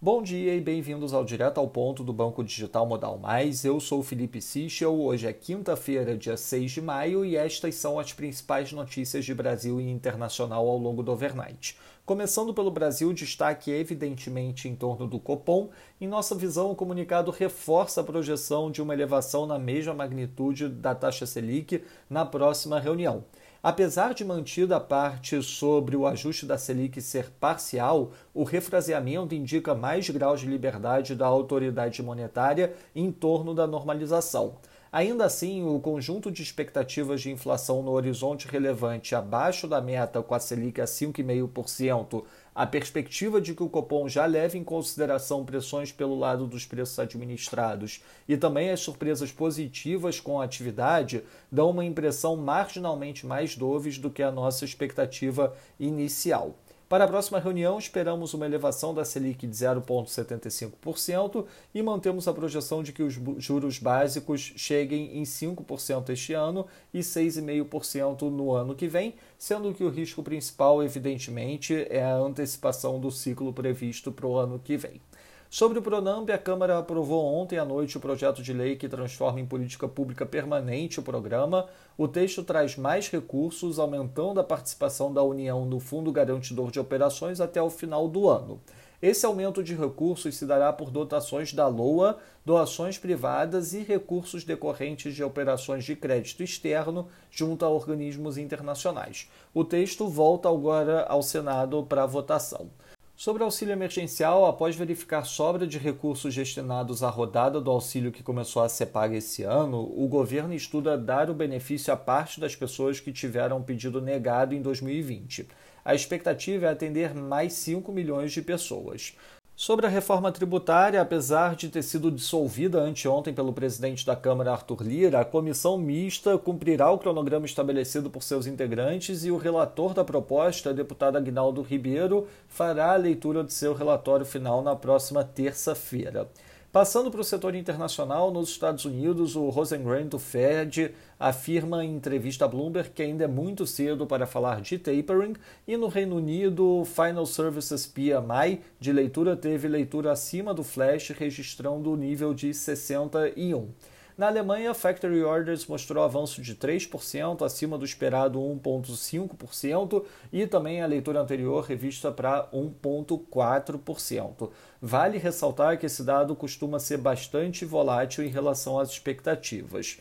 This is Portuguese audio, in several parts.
Bom dia e bem-vindos ao Direto ao Ponto do Banco Digital Modal Mais. Eu sou Felipe Sichel. Hoje é quinta-feira, dia 6 de maio, e estas são as principais notícias de Brasil e internacional ao longo do overnight. Começando pelo Brasil, destaque evidentemente em torno do Copom. Em nossa visão, o comunicado reforça a projeção de uma elevação na mesma magnitude da taxa Selic na próxima reunião. Apesar de mantida a parte sobre o ajuste da Selic ser parcial, o refraseamento indica mais graus de liberdade da autoridade monetária em torno da normalização. Ainda assim, o conjunto de expectativas de inflação no horizonte relevante abaixo da meta com a Selic a 5,5%, a perspectiva de que o Copom já leve em consideração pressões pelo lado dos preços administrados e também as surpresas positivas com a atividade dão uma impressão marginalmente mais doves do que a nossa expectativa inicial. Para a próxima reunião, esperamos uma elevação da Selic de 0,75% e mantemos a projeção de que os juros básicos cheguem em 5% este ano e 6,5% no ano que vem, sendo que o risco principal, evidentemente, é a antecipação do ciclo previsto para o ano que vem. Sobre o Pronamp, a Câmara aprovou ontem à noite o projeto de lei que transforma em política pública permanente o programa. O texto traz mais recursos, aumentando a participação da União no Fundo Garantidor de Operações até o final do ano. Esse aumento de recursos se dará por dotações da LOA, doações privadas e recursos decorrentes de operações de crédito externo junto a organismos internacionais. O texto volta agora ao Senado para votação. Sobre auxílio emergencial, após verificar sobra de recursos destinados à rodada do auxílio que começou a ser paga esse ano, o governo estuda dar o benefício a parte das pessoas que tiveram pedido negado em 2020. A expectativa é atender mais 5 milhões de pessoas. Sobre a reforma tributária, apesar de ter sido dissolvida anteontem pelo presidente da Câmara, Arthur Lira, a comissão mista cumprirá o cronograma estabelecido por seus integrantes e o relator da proposta, deputado Agnaldo Ribeiro, fará a leitura de seu relatório final na próxima terça-feira. Passando para o setor internacional, nos Estados Unidos, o Rosengren do Fed afirma em entrevista a Bloomberg que ainda é muito cedo para falar de tapering, e no Reino Unido, o Final Services PMI de leitura teve leitura acima do flash, registrando o nível de 61. Na Alemanha, Factory Orders mostrou avanço de 3%, acima do esperado 1,5%, e também a leitura anterior revista para 1,4%. Vale ressaltar que esse dado costuma ser bastante volátil em relação às expectativas.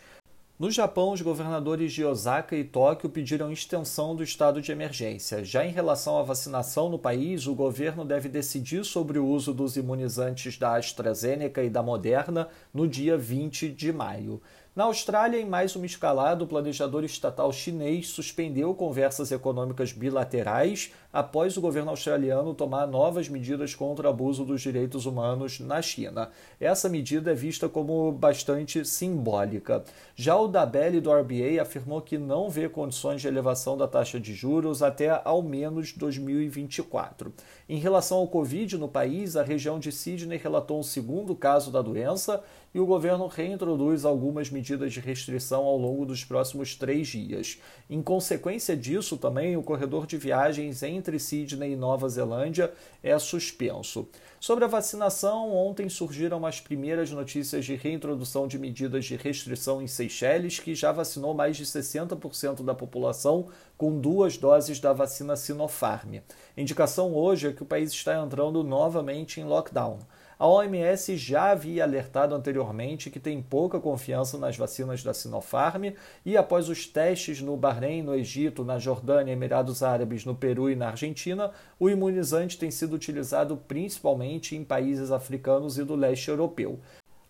No Japão, os governadores de Osaka e Tóquio pediram extensão do estado de emergência. Já em relação à vacinação no país, o governo deve decidir sobre o uso dos imunizantes da AstraZeneca e da Moderna no dia 20 de maio. Na Austrália, em mais uma escalada, o planejador estatal chinês suspendeu conversas econômicas bilaterais após o governo australiano tomar novas medidas contra o abuso dos direitos humanos na China. Essa medida é vista como bastante simbólica. Já o Dabelli do RBA afirmou que não vê condições de elevação da taxa de juros até ao menos 2024. Em relação ao Covid no país, a região de Sydney relatou um segundo caso da doença e o governo reintroduz algumas medidas de restrição ao longo dos próximos três dias. Em consequência disso, também o corredor de viagens entre Sydney e Nova Zelândia é suspenso. Sobre a vacinação, ontem surgiram as primeiras notícias de reintrodução de medidas de restrição em Seychelles, que já vacinou mais de 60% da população com duas doses da vacina Sinopharm. Indicação hoje é que o país está entrando novamente em lockdown. A OMS já havia alertado anteriormente que tem pouca confiança nas vacinas da Sinopharm e, após os testes no Bahrein, no Egito, na Jordânia, Emirados Árabes, no Peru e na Argentina, o imunizante tem sido utilizado principalmente em países africanos e do leste europeu.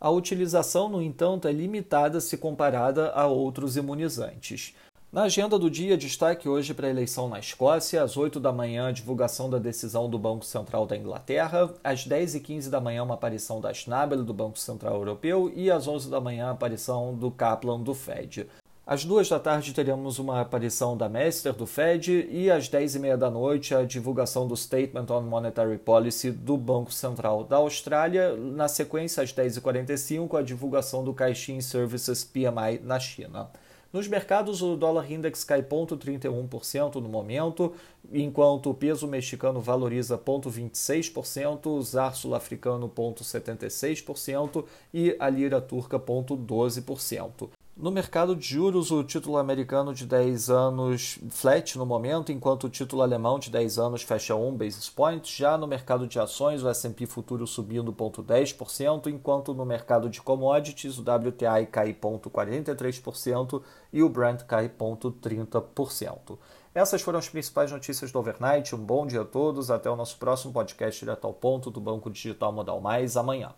A utilização, no entanto, é limitada se comparada a outros imunizantes. Na agenda do dia, destaque hoje para a eleição na Escócia, às 8 da manhã, a divulgação da decisão do Banco Central da Inglaterra, às 10 e 15 da manhã, uma aparição da Schnabel, do Banco Central Europeu, e às 11 da manhã, a aparição do Kaplan, do Fed. Às duas da tarde teremos uma aparição da Mester do Fed e às 10 e meia da noite a divulgação do Statement on Monetary Policy do Banco Central da Austrália. Na sequência, às 10 e 45 a divulgação do Caixin Services PMI na China. Nos mercados, o dólar index cai 0,31% no momento, enquanto o peso mexicano valoriza 0,26%, o zar sul-africano 0,76% e a lira turca 0,12%. No mercado de juros, o título americano de 10 anos flat no momento, enquanto o título alemão de 10 anos fecha 1 basis point. Já no mercado de ações, o S&P futuro subindo 0,10%, enquanto no mercado de commodities, o WTI cai 0,43% e o Brent cai 0,30%. Essas foram as principais notícias do overnight. Um bom dia a todos. Até o nosso próximo podcast direto ao ponto do Banco Digital Modal Mais amanhã.